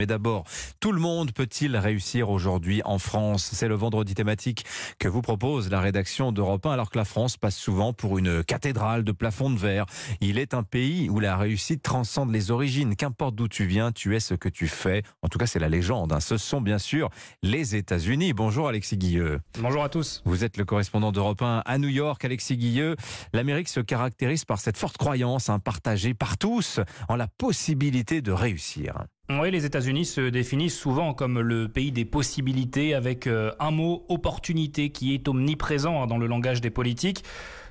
Mais d'abord, tout le monde peut-il réussir aujourd'hui en France? C'est le vendredi thématique que vous propose la rédaction d'Europe 1, alors que la France passe souvent pour une cathédrale de plafond de verre. Il est un pays où la réussite transcende les origines. Qu'importe d'où tu viens, tu es ce que tu fais. En tout cas, c'est la légende. Hein. Ce sont bien sûr les États-Unis. Bonjour Alexis Guilleux. Bonjour à tous. Vous êtes le correspondant d'Europe 1 à New York, Alexis Guilleux. L'Amérique se caractérise par cette forte croyance hein, partagée par tous en la possibilité de réussir. Oui, les États-Unis se définissent souvent comme le pays des possibilités avec euh, un mot opportunité qui est omniprésent hein, dans le langage des politiques.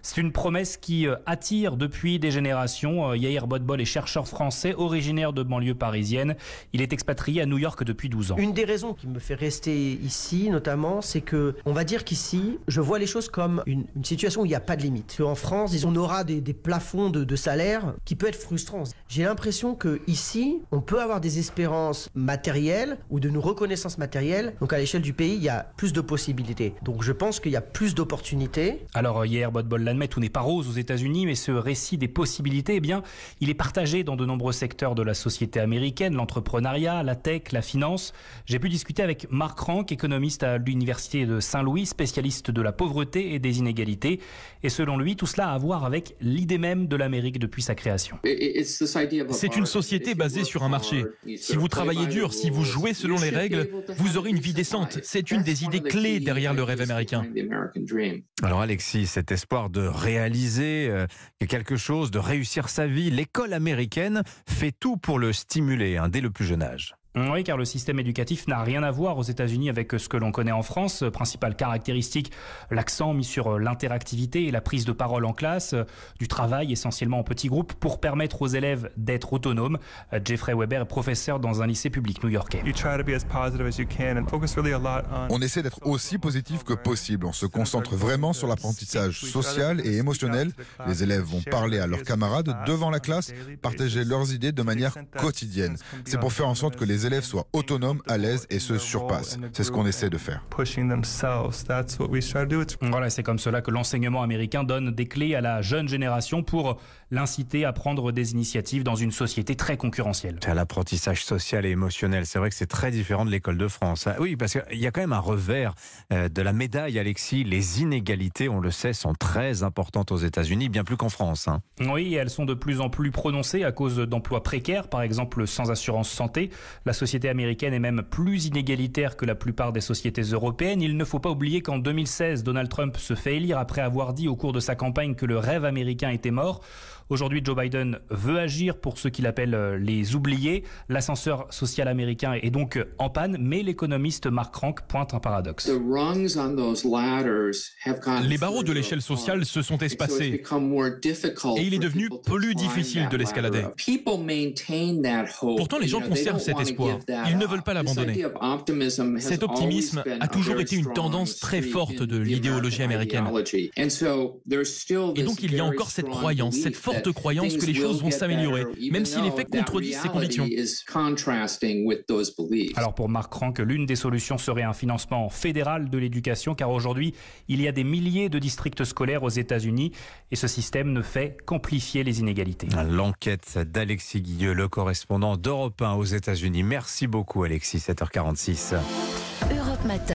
C'est une promesse qui euh, attire depuis des générations. Euh, Yair Bodbol est chercheur français originaire de banlieue parisienne. Il est expatrié à New York depuis 12 ans. Une des raisons qui me fait rester ici, notamment, c'est que on va dire qu'ici, je vois les choses comme une, situation où il n'y a pas de limite. En France, on aura des, plafonds de, de, salaire qui peut être frustrants. J'ai l'impression que ici, on peut avoir des espérances matérielles ou de nos reconnaissances matérielles. Donc à l'échelle du pays, il y a plus de possibilités. Donc je pense qu'il y a plus d'opportunités. Alors Yair Bodbol l'admet, tout n'est pas rose aux États-Unis, mais ce récit des possibilités, eh bien, il est partagé dans de nombreux secteurs de la société américaine, l'entrepreneuriat, la tech, la finance. J'ai pu discuter avec Mark Rank, économiste à l'université de Saint-Louis, spécialiste de la pauvreté et des inégalités. Et selon lui, tout cela a à voir avec l'idée même de l'Amérique depuis sa création. C'est une société basée sur un marché. Si vous travaillez dur, si vous jouez selon les règles, vous aurez une vie décente. C'est une des idées clés derrière le rêve américain. Alors Alexis, cet espoir de de réaliser euh, quelque chose, de réussir sa vie. L'école américaine fait tout pour le stimuler hein, dès le plus jeune âge. Oui, car le système éducatif n'a rien à voir aux États-Unis avec ce que l'on connaît en France. Principale caractéristique, l'accent mis sur l'interactivité et la prise de parole en classe, du travail essentiellement en petits groupes pour permettre aux élèves d'être autonomes. Jeffrey Weber est professeur dans un lycée public new-yorkais. On essaie d'être aussi positif que possible. On se concentre vraiment sur l'apprentissage social et émotionnel. Les élèves vont parler à leurs camarades devant la classe, partager leurs idées de manière quotidienne. C'est pour faire en sorte que les les élèves soient autonomes, à l'aise et se surpassent. C'est ce qu'on essaie de faire. Voilà, c'est comme cela que l'enseignement américain donne des clés à la jeune génération pour l'inciter à prendre des initiatives dans une société très concurrentielle. C'est l'apprentissage social et émotionnel. C'est vrai que c'est très différent de l'école de France. Ah oui, parce qu'il y a quand même un revers euh, de la médaille, Alexis. Les inégalités, on le sait, sont très importantes aux États-Unis, bien plus qu'en France. Hein. Oui, elles sont de plus en plus prononcées à cause d'emplois précaires, par exemple sans assurance santé. La société américaine est même plus inégalitaire que la plupart des sociétés européennes. Il ne faut pas oublier qu'en 2016, Donald Trump se fait élire après avoir dit au cours de sa campagne que le rêve américain était mort. Aujourd'hui, Joe Biden veut agir pour ce qu'il appelle euh, les oubliés. L'ascenseur social américain est donc en panne, mais l'économiste Mark Rank pointe un paradoxe. Les barreaux de l'échelle sociale se sont espacés et il est devenu plus difficile de l'escalader. Pourtant, les gens conservent cet espoir. Ils ne veulent pas l'abandonner. Cet optimisme a toujours été une tendance très forte de l'idéologie américaine. Et donc, il y a encore cette croyance, cette forte croyance que les choses vont s'améliorer, même si les faits contredisent ces convictions. Alors pour Marc Rank, l'une des solutions serait un financement fédéral de l'éducation, car aujourd'hui, il y a des milliers de districts scolaires aux États-Unis et ce système ne fait qu'amplifier les inégalités. L'enquête d'Alexis Guilleux, le correspondant d'Europe 1 aux États-Unis. Merci beaucoup Alexis, 7h46. Europe Matin.